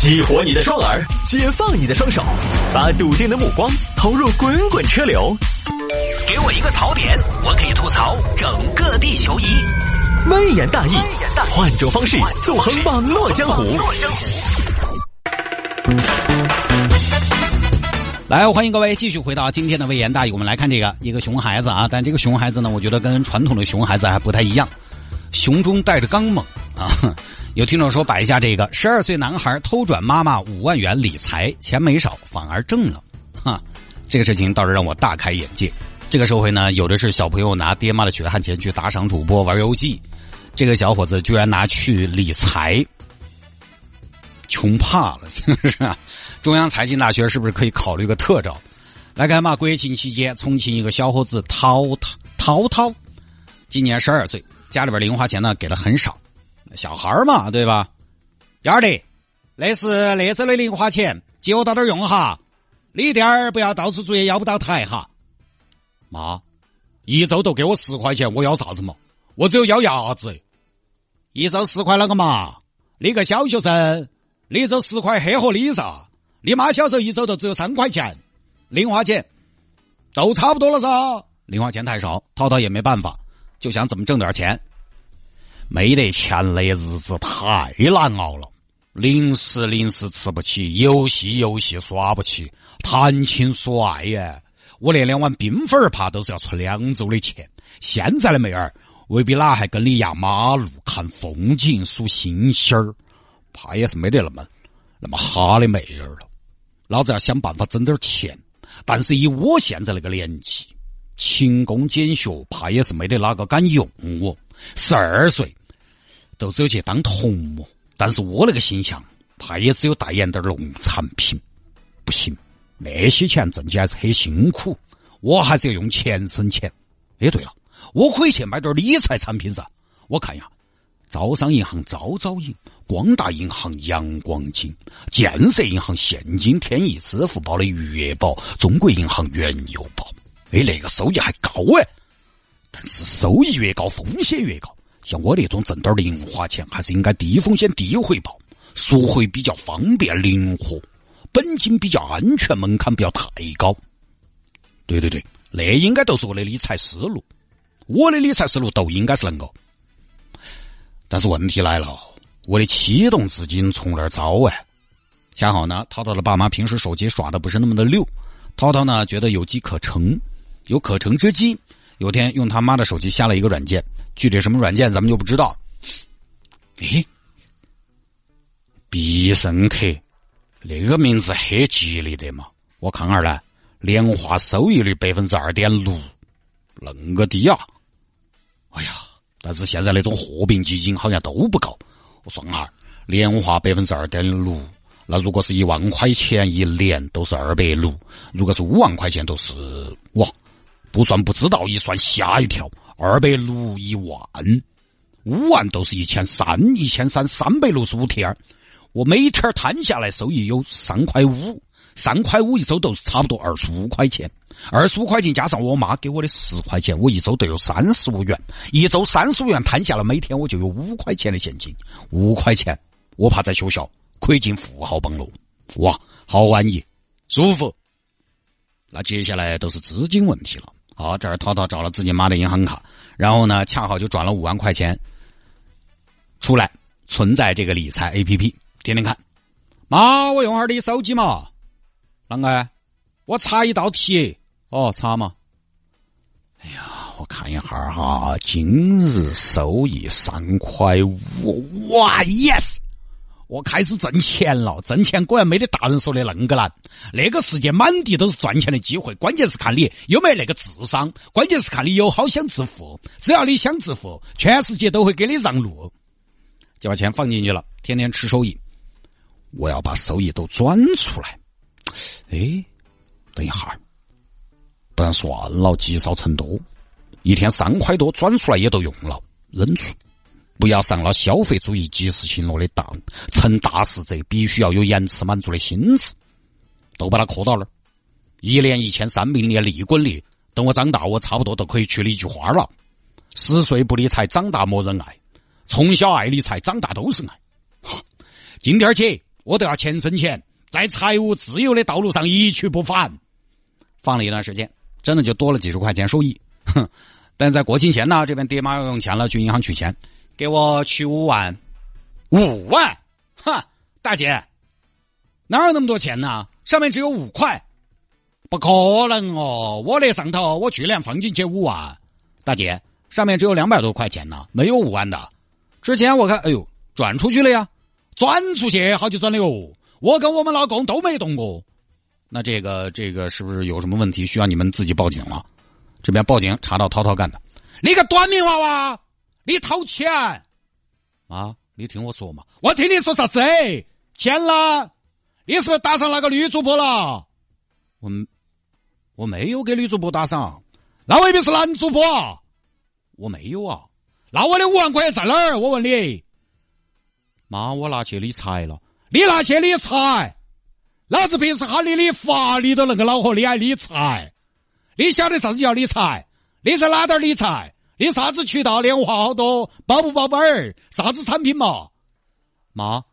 激活你的双耳，解放你的双手，把笃定的目光投入滚滚车流。给我一个槽点，我可以吐槽整个地球仪。微言大义，换种方式纵横网络江湖。来，欢迎各位继续回到今天的微言大义。我们来看这个一个熊孩子啊，但这个熊孩子呢，我觉得跟传统的熊孩子还不太一样，熊中带着刚猛啊。有听众说摆一下这个：十二岁男孩偷转妈妈五万元理财，钱没少，反而挣了。哈，这个事情倒是让我大开眼界。这个社会呢，有的是小朋友拿爹妈的血汗钱去打赏主播玩游戏，这个小伙子居然拿去理财，穷怕了，是吧？中央财经大学是不是可以考虑个特招？来看嘛，国庆期间，重庆一个小伙子涛涛涛涛，今年十二岁，家里边零花钱呢给的很少，小孩儿嘛，对吧？幺儿的，那是那周的零花钱，借我到点用哈，你点儿不要到处作业要不到台哈。妈，一周都给我十块钱，我要啥子嘛？我只有要牙子。一周十块啷个嘛？你个小学生，你一周十块黑和你啥？你妈小时候一周都只有三块钱，零花钱都差不多了噻。零花钱太少，涛涛也没办法，就想怎么挣点钱。没得钱的日子太难熬了，零食零食吃不起，游戏游戏耍不起，谈情说爱呀。我连两碗冰粉儿怕都是要出两周的钱。现在的妹儿未必哪还跟你压马路看风景数星星儿，怕也是没得那么那么哈的妹儿了。老子要想办法挣点钱，但是以我现在那个年纪，勤工俭学，怕也是没得哪个敢用我。十二岁都只有去当童模，但是我那个形象，怕也只有代言点农产品，不行。那些钱挣起来是很辛苦，我还是要用钱生钱。哎，对了，我可以去买点理财产品噻。我看一下，招商银行招招银、光大银行阳光金、建设银行现金天翼、支付宝的余额宝、中国银行原油宝。哎，那个收益还高哎。但是收益越高，风险越高。像我那种挣点零花钱，还是应该低风险低回报，赎回比较方便灵活。本金比较安全，门槛不要太高。对对对，那应该都是我的理财思路。我的理财思路都应该是能够。但是问题来了，我的启动资金从哪儿找哎？恰好呢，涛涛的爸妈平时手机耍的不是那么的溜，涛涛呢觉得有机可乘，有可乘之机。有天用他妈的手机下了一个软件，具体什么软件咱们就不知道。诶，必胜客。那个名字很吉利的嘛，我看下来，年化收益率百分之二点六，恁个低啊！哎呀，但是现在那种货币基金好像都不高。我算下，年化百分之二点六，那如果是一万块钱一年都是二百六，如果是五万块钱都是哇，不算不知道，一算吓一跳，二百六一万，五万都是一千三，一千三三百六十五天。我每天摊下来收益有三块五，三块五一周都差不多二十五块钱，二十五块钱加上我妈给我的十块钱，我一周都有三十五元，一周三十五元摊下来，每天我就有五块钱的现金，五块钱，我怕在学校可以进富豪榜了，哇，好安逸，舒服。那接下来都是资金问题了。好，这儿涛涛找了自己妈的银行卡，然后呢，恰好就转了五万块钱出来，存在这个理财 A P P。天天看，妈，我用下你手机嘛。啷个？我查一道题。哦，查嘛。哎呀，我看一下哈，今日收益三块五。哇，yes！我开始挣钱了。挣钱果然没得大人说的恁个难。那个世界满地都是赚钱的机会，关键是看你有没有那个智商，关键是看你有好想致富。只要你想致富，全世界都会给你让路。就把钱放进去了，天天吃收益。我要把收益都转出来，哎，等一下，不然算了，积少成多，一天三块多转出来也都用了，扔出，不要上了消费主义及时行乐的当。成大事者必须要有延迟满足的心智，都把它刻到那儿。一年一千三，明年利滚利。等我长大，我差不多都可以娶了一句花了：十岁不理财，长大没人爱；从小爱理财，长大都是爱。今天起。我都要钱生钱，在财务自由的道路上一去不返。放了一段时间，真的就多了几十块钱收益。哼，但在国庆前呢，这边爹妈要用钱了，去银行取钱，给我取五万，五万，哈，大姐，哪有那么多钱呢？上面只有五块，不可能哦！我那上头我去年放进去五万，大姐，上面只有两百多块钱呢，没有五万的。之前我看，哎呦，转出去了呀，转出去好久转了哟。我跟我们老公都没动过。那这个这个是不是有什么问题，需要你们自己报警了？这边报警查到涛涛干的，你个短命娃娃，你掏钱啊！你听我说嘛，我听你说啥子？钱啦？你是不是打上那个女主播了？我我没有给女主播打赏，那未必是男主播。我没有啊。那我的五万块钱在哪儿？我问你，妈，我拿去理财了。你拿去理财？老子平时喊你理发，你都能够恼火，你还理财？你晓得啥子叫理财？你在哪点理财？你啥子渠道？年化好多？保不保本儿？啥子产品嘛？妈，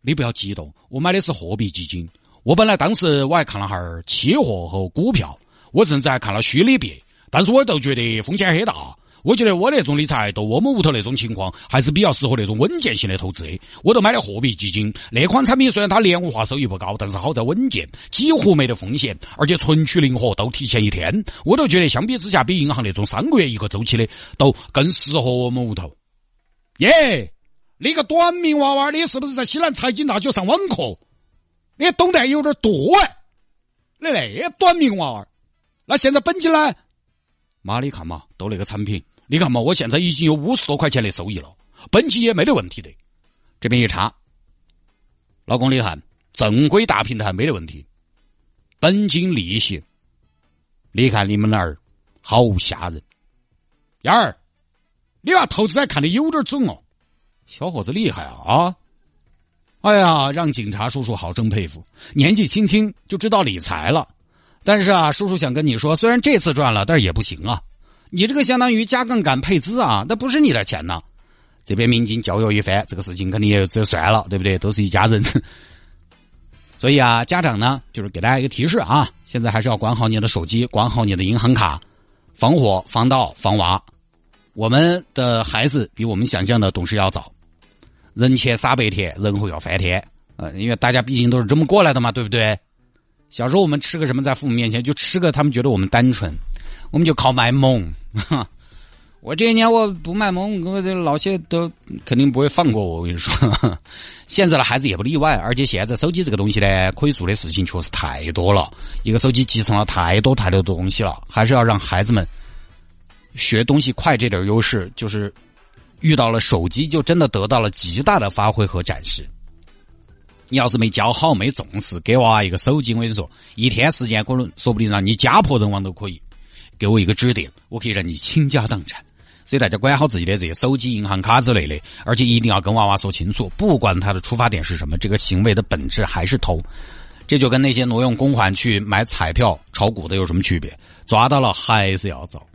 你不要激动，我买的是货币基金。我本来当时我还看了哈儿期货和股票，我甚至还看了虚拟币，但是我都觉得风险很大。我觉得我那种理财，对我们屋头那种情况，还是比较适合那种稳健型的投资。我都买了货币基金，那款产品虽然它年化收益不高，但是好在稳健，几乎没得风险，而且存取灵活，都提前一天。我都觉得相比之下，比银行那种三个月一个周期的，都更适合我们屋头。耶，你个短命娃娃，你是不是在西南财经大学上网课？你懂得有点多哎，你那短命娃娃，那现在本金呢？妈，你看嘛，都那个产品。你看嘛，我现在已经有五十多块钱的收益了，本金也没得问题的。这边一查，老公厉害，正规大平台没得问题，本金利息，你看你们那儿好吓人。燕儿，你娃投资还看的有点准哦，小伙子厉害啊啊！哎呀，让警察叔叔好生佩服，年纪轻轻就知道理财了。但是啊，叔叔想跟你说，虽然这次赚了，但是也不行啊。你这个相当于加杠杆配资啊，那不是你的钱呐。这边民警教育一番，这个事情肯定也就算了，对不对？都是一家人。所以啊，家长呢，就是给大家一个提示啊，现在还是要管好你的手机，管好你的银行卡，防火、防盗、防娃。我们的孩子比我们想象的懂事要早，人前撒白甜，人后要翻天。呃，因为大家毕竟都是这么过来的嘛，对不对？小时候我们吃个什么，在父母面前就吃个，他们觉得我们单纯。我们就靠卖萌，我这一年我不卖萌，我的老些都肯定不会放过我。我跟你说，现在的孩子也不例外，而且现在手机这个东西呢，可以做的事情确实太多了，一个手机集成了太多太多的东西了，还是要让孩子们学东西快这点优势，就是遇到了手机就真的得到了极大的发挥和展示。你要是没教好、没重视，给娃娃一个手机，我跟你说，一天时间可能说不定让你家破人亡都可以。给我一个指点，我可以让你倾家荡产。所以大家管好自己的这些手机、银行卡之类的，而且一定要跟娃娃说清楚，不管他的出发点是什么，这个行为的本质还是偷。这就跟那些挪用公款去买彩票、炒股的有什么区别？抓到了还是要遭，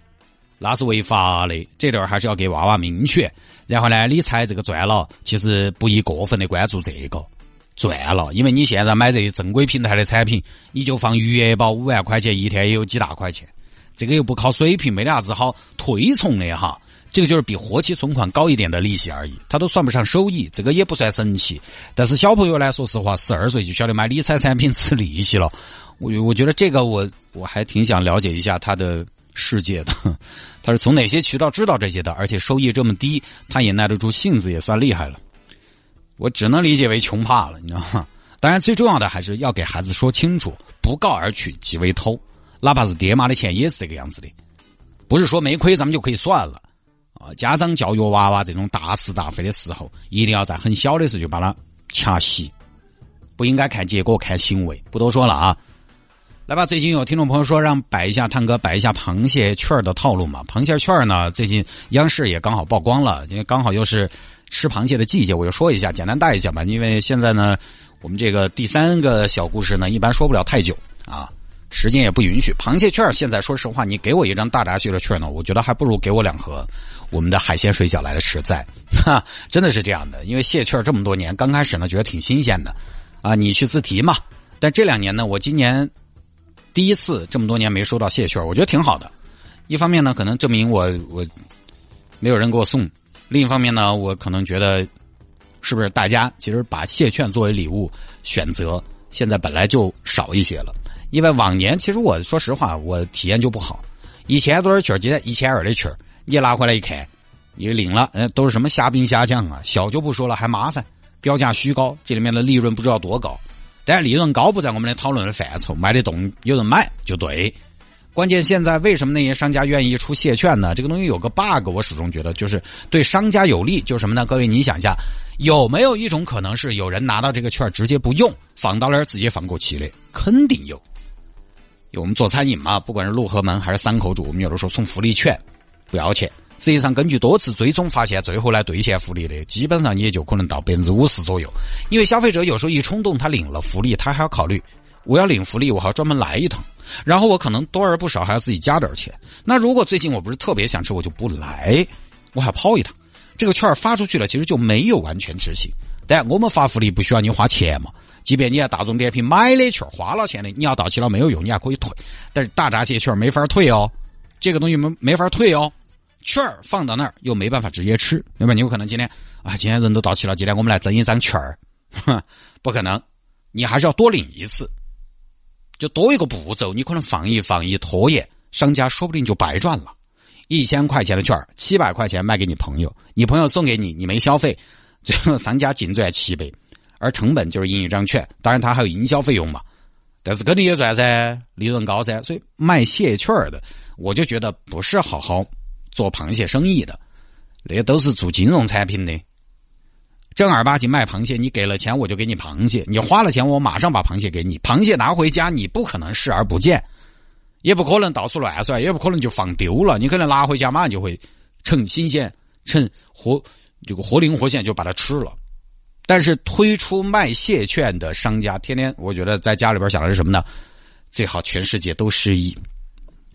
那是违法的。这点还是要给娃娃明确。然后呢，理财这个赚了，其实不宜过分的关注这个赚了，因为你现在买这些正规平台的产品，你就放余额宝五万块钱一天也有几大块钱。这个又不靠水平，没得啥子好推崇的哈。这个就是比活期存款高一点的利息而已，它都算不上收益，这个也不算神奇。但是小朋友呢，说实话，十二岁就晓得买理财产品吃利息了。我我觉得这个我我还挺想了解一下他的世界的，他是从哪些渠道知道这些的？而且收益这么低，他也耐得住性子，也算厉害了。我只能理解为穷怕了，你知道吗？当然，最重要的还是要给孩子说清楚，不告而取即为偷。哪怕是爹妈的钱也是这个样子的，不是说没亏咱们就可以算了啊！家长教育娃娃这种大是大非的时候，一定要在很小的时候就把它掐细，不应该看结果看行为。不多说了啊！来吧，最近有听众朋友说让摆一下探哥摆一下螃蟹券的套路嘛？螃蟹券呢，最近央视也刚好曝光了，因为刚好又是吃螃蟹的季节，我就说一下，简单带一下吧。因为现在呢，我们这个第三个小故事呢，一般说不了太久啊。时间也不允许。螃蟹券现在说实话，你给我一张大闸蟹的券呢，我觉得还不如给我两盒我们的海鲜水饺来的实在。哈，真的是这样的，因为蟹券这么多年，刚开始呢觉得挺新鲜的，啊，你去自提嘛。但这两年呢，我今年第一次这么多年没收到蟹券，我觉得挺好的。一方面呢，可能证明我我没有人给我送；另一方面呢，我可能觉得是不是大家其实把蟹券作为礼物选择，现在本来就少一些了。因为往年其实我说实话，我体验就不好。以前多的券，记得一千二的券，你拿回来一看，你领了，嗯，都是什么虾兵虾将啊，小就不说了，还麻烦，标价虚高，这里面的利润不知道多高。但是利润高不在我们的讨论的范畴，卖得动，有人买就对。关键现在为什么那些商家愿意出蟹券呢？这个东西有个 bug，我始终觉得就是对商家有利，就是什么呢？各位你想一下，有没有一种可能是有人拿到这个券直接不用，放到那儿直接放过期的？肯定有。因为我们做餐饮嘛，不管是陆河门还是三口主，我们有的时候送福利券不要钱。实际上根据多次追踪发现，最后来兑现福利的基本上也就可能到百分之五十左右。因为消费者有时候一冲动，他领了福利，他还要考虑我要领福利，我还要专门来一趟。然后我可能多而不少还要自己加点钱。那如果最近我不是特别想吃，我就不来，我还要跑一趟。这个券发出去了，其实就没有完全执行。但我们发福利不需要你花钱嘛？即便你在大众点评买的券花了钱的，你要到期了没有用，你还可以退。但是大闸蟹券没法退哦，这个东西没没法退哦。券放到那儿又没办法直接吃，对吧？你有可能今天啊，今天人都到齐了，今天我们来挣一张券儿，不可能，你还是要多领一次。就多一个步骤，你可能放一放一拖延，商家说不定就白赚了。一千块钱的券七百块钱卖给你朋友，你朋友送给你，你没消费，最后商家净赚七百，而成本就是印一张券，当然他还有营销费用嘛，但是肯定也赚噻，利润高噻。所以卖蟹券的，我就觉得不是好好做螃蟹生意的，那都是做金融产品的。正儿八经卖螃蟹，你给了钱我就给你螃蟹，你花了钱我马上把螃蟹给你。螃蟹拿回家你不可能视而不见，也不可能到处乱甩，也不可能就放丢了。你可能拿回家马上就会趁新鲜、趁活这个活灵活现就把它吃了。但是推出卖蟹券的商家，天天我觉得在家里边想的是什么呢？最好全世界都失忆，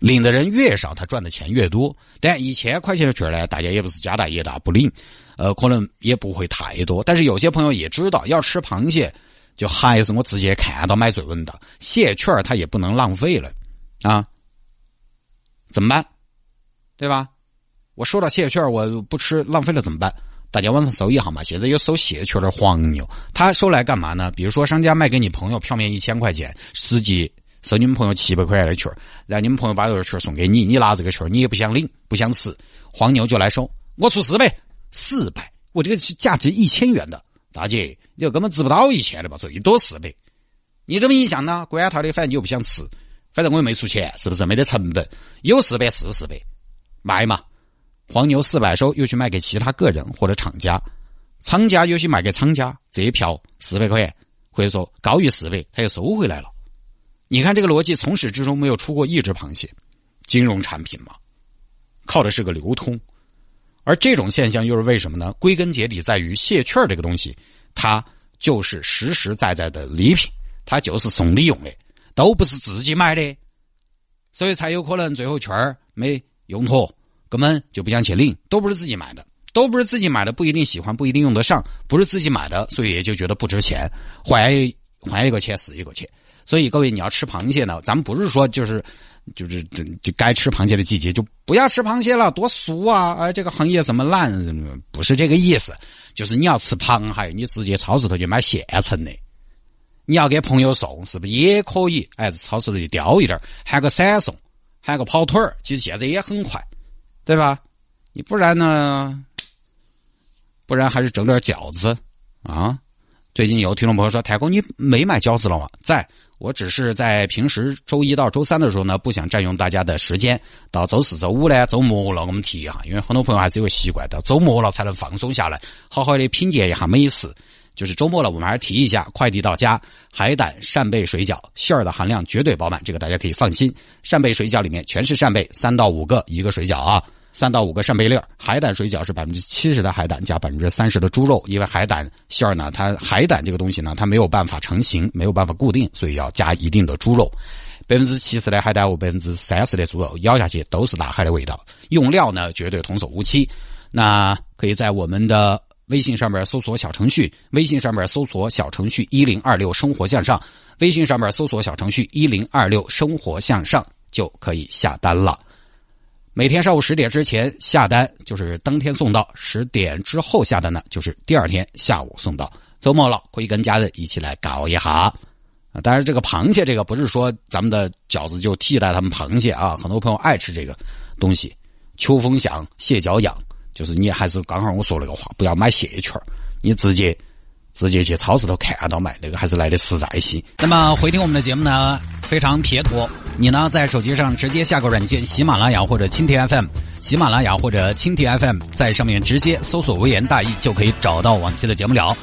领的人越少，他赚的钱越多。但一千块钱的券呢，大家也不是家大业大不领。呃，可能也不会太多，但是有些朋友也知道要吃螃蟹，就还是我直接看到买最稳当。蟹券它也不能浪费了，啊，怎么办？对吧？我收到蟹券我不吃，浪费了怎么办？大家网上搜一下嘛，现在有收蟹券的黄牛，他收来干嘛呢？比如说商家卖给你朋友票面一千块钱，实际收你们朋友七百块钱的券，然后你们朋友把这个券送给你，你拿这个券你也不想领，不想吃，黄牛就来收，我出四百。四百，我这个是价值一千元的，大姐，你根本值不到一千的吧？最多四百，你这么一想呢？管他的，反正你又不想吃，反正我又没出钱，是不是？没得成本，有四百是四百，卖嘛。黄牛四百收，又去卖给其他个人或者厂家，厂家又去卖给厂家，这一票四百块钱，或者说高于四百，他又收回来了。你看这个逻辑，从始至终没有出过一只螃蟹，金融产品嘛，靠的是个流通。而这种现象又是为什么呢？归根结底在于蟹券这个东西，它就是实实在在的礼品，它就是送礼用的，都不是自己买的，所以才有可能最后券没用妥，根本就不想去领，都不是自己买的，都不是自己买的，不一定喜欢，不一定用得上，不是自己买的，所以也就觉得不值钱，还还一个钱是一个钱。所以各位，你要吃螃蟹呢，咱们不是说就是。就是就该吃螃蟹的季节，就不要吃螃蟹了，多俗啊！哎，这个行业怎么烂？不是这个意思，就是你要吃螃蟹，你直接超市头去买现成的。你要给朋友送，是不是也可以？哎，超市头去叼一点，喊个闪送，喊个跑腿儿，其实现在也很快，对吧？你不然呢？不然还是整点饺子啊！最近有听众朋友说：“太公，你没买饺子了吗？”在。我只是在平时周一到周三的时候呢，不想占用大家的时间。到周四周五呢，周末了，我们提一下，因为很多朋友还是有习惯，到周末了才能放松下来，好好的品鉴一下美食。就是周末了，我们还是提一下，快递到家，海胆扇贝水饺，馅儿的含量绝对饱满，这个大家可以放心。扇贝水饺里面全是扇贝，三到五个一个水饺啊。三到五个扇贝粒儿，海胆水饺是百分之七十的海胆加百分之三十的猪肉，因为海胆馅儿呢，它海胆这个东西呢，它没有办法成型，没有办法固定，所以要加一定的猪肉。百分之七十的海胆，百分之三十的猪肉，咬下去都是大海的味道。用料呢，绝对童叟无欺。那可以在我们的微信上面搜索小程序，微信上面搜索小程序一零二六生活向上，微信上面搜索小程序一零二六生活向上就可以下单了。每天上午十点之前下单就是当天送到，十点之后下单呢就是第二天下午送到。周末了，可以跟家人一起来搞一下。啊，当然这个螃蟹这个不是说咱们的饺子就替代他们螃蟹啊，很多朋友爱吃这个东西。秋风响，蟹脚痒，就是你还是刚好我说那个话，不要买蟹券你直接直接去超市头看到卖那个还是来的实在些。那么回听我们的节目呢，非常撇脱。你呢在手机上直接下个软件，喜马拉雅或者蜻蜓 FM，喜马拉雅或者蜻蜓 FM，在上面直接搜索“微言大义”就可以找到往期的节目了。